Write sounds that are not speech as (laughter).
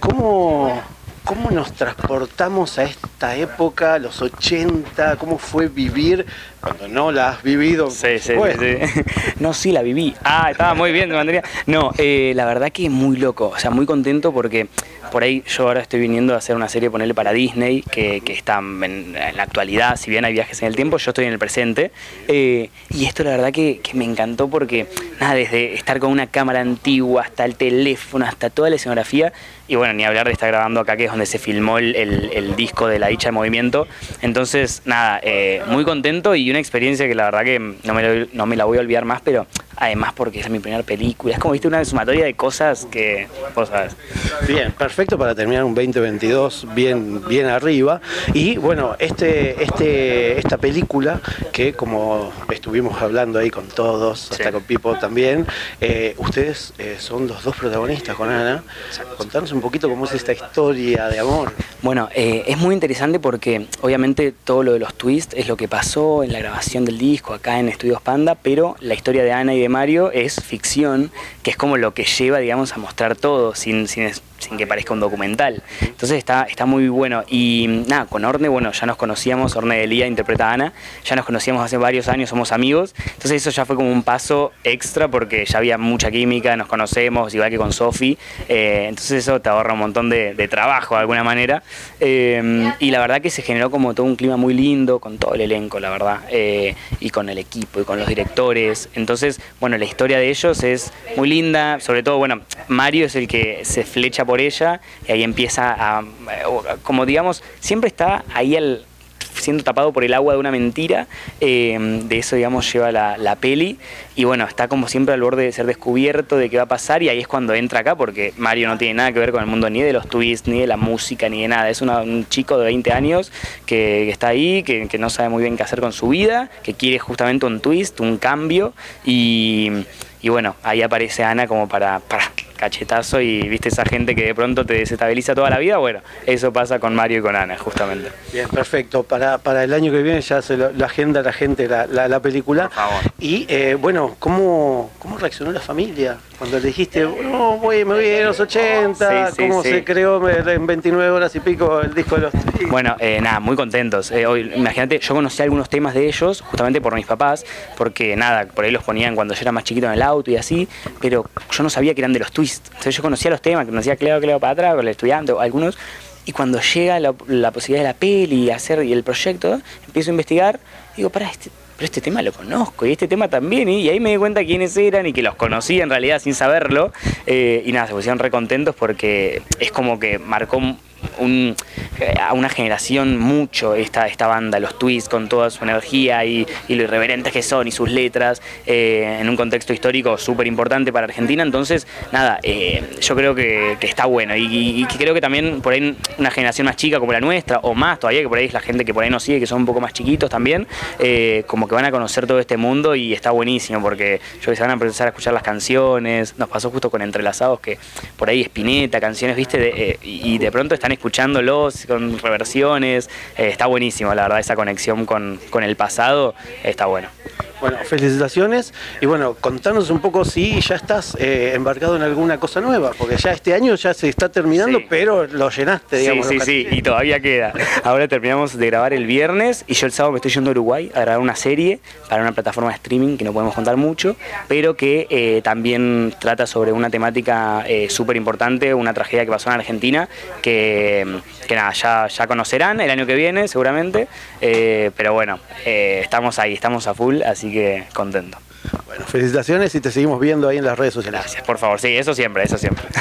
¿Cómo, ¿Cómo nos transportamos a esta época, los 80? ¿Cómo fue vivir cuando no la has vivido? Sí, sí, sí, (laughs) No, sí, la viví. Ah, estaba muy bien, Andrea. No, eh, la verdad que muy loco, o sea, muy contento porque por ahí yo ahora estoy viniendo a hacer una serie, ponerle para Disney, que, está en, la actualidad, si bien hay viajes en el tiempo, yo estoy en el presente. Eh, y esto la verdad que, me encantó porque, nada, desde estar con una cámara antigua hasta el teléfono, hasta toda la escenografía, y bueno, ni hablar de estar grabando acá, que es donde se filmó el, disco de La Dicha de Movimiento. Entonces, nada, eh, muy contento y una experiencia que la verdad que no me, no me la voy a olvidar más, pero además porque es mi primera película. Es como, viste, una sumatoria de cosas que vos sabes. Bien, perfecto para terminar un 2022 bien, bien arriba. Y bueno, este, este, esta película, que como estuvimos hablando ahí con todos, hasta con Pipo también, eh, ustedes eh, son los dos protagonistas con Ana. Contanos un poquito cómo es esta historia de amor. Bueno, eh, es muy interesante porque obviamente todo lo de los twists es lo que pasó en la grabación del disco acá en Estudios Panda, pero la historia de Ana y Mario es ficción, que es como lo que lleva, digamos, a mostrar todo, sin, que parezca un documental. Entonces está, muy bueno. Y nada, con Orne, bueno, ya nos conocíamos, Orne de Lía interpreta a Ana, ya nos conocíamos hace varios años, somos amigos. Entonces eso ya fue como un paso extra porque ya había mucha química, nos conocemos, igual que con Sofi. Eh, entonces eso te ahorra un montón de, trabajo de alguna manera. Eh, y la verdad que se generó como todo un clima muy lindo con todo el elenco, la verdad. Eh, y con el equipo y con los directores. Entonces, bueno, la historia de ellos es muy linda. Sobre todo, bueno, Mario es el que se flecha por ella y ahí empieza a, como digamos, siempre está ahí el, siendo tapado por el agua de una mentira, eh, de eso digamos lleva la, peli. Y bueno, está como siempre al borde de ser descubierto de qué va a pasar y ahí es cuando entra acá porque Mario no tiene nada que ver con el mundo ni de los twists, ni de la música, ni de nada, es un chico de 20 años que, está ahí, que, no sabe muy bien qué hacer con su vida, que quiere justamente un twist, un cambio. Y, bueno, ahí aparece Ana como para cachetazo y viste esa gente que de pronto te desestabiliza toda la vida, bueno, eso pasa con Mario y con Ana, justamente. Bien, perfecto. Para, para el año que viene ya se lo, la agenda la gente la, la, película. Y eh, bueno, ¿cómo, ¿cómo reaccionó la familia cuando le dijiste, no, voy, me voy a los 80? ¿Cómo se creó en 29 horas y pico el disco de los Bueno, eh, nada, muy contentos. Eh, hoy, imagínate, yo conocí algunos temas de ellos justamente por mis papás, porque nada, por ahí los ponían cuando yo era más chiquito en el auto y así, pero yo no sabía que eran de los entonces yo conocía los temas, conocía Cleo, Cleo para atrás, con el estudiante, algunos, y cuando llega la, posibilidad de la peli, hacer y el proyecto, empiezo a investigar, digo, para este, pero este tema lo conozco y este tema también, y ahí me di cuenta quiénes eran y que los conocí en realidad sin saberlo, eh, y nada, se pusieron recontentos porque es como que marcó a una generación mucho esta, esta banda, los twists con toda su energía y, lo irreverentes que son y sus letras eh, en un contexto histórico súper importante para Argentina. Entonces, nada, eh, yo creo que, está bueno y, creo que también por ahí una generación más chica como la nuestra o más todavía, que por ahí es la gente que por ahí nos sigue, que son un poco más chiquitos también, eh, como que van a conocer todo este mundo y está buenísimo porque yo que se van a empezar a escuchar las canciones, nos pasó justo con Entrelazados que por ahí Espineta, canciones, viste, y de pronto están escuchándolos con reversiones. Eh, está buenísimo, la verdad, esa conexión con, con el pasado está bueno. Bueno, felicitaciones y bueno, contanos un poco si ya estás eh, embarcado en alguna cosa nueva, porque ya este año ya se está terminando, pero lo llenaste, digamos. Sí, sí, sí, y todavía queda. Ahora terminamos de grabar el viernes y yo el sábado me estoy yendo a Uruguay a grabar una serie para una plataforma de streaming que no podemos contar mucho, pero que eh, también trata sobre una temática eh, súper importante, una tragedia que pasó en Argentina, que, que nada, ya, ya conocerán el año que viene seguramente, pero bueno, estamos ahí, estamos a full, así que que contento. Bueno, felicitaciones y te seguimos viendo ahí en las redes sociales. Gracias, por favor, sí, eso siempre, eso siempre. (laughs)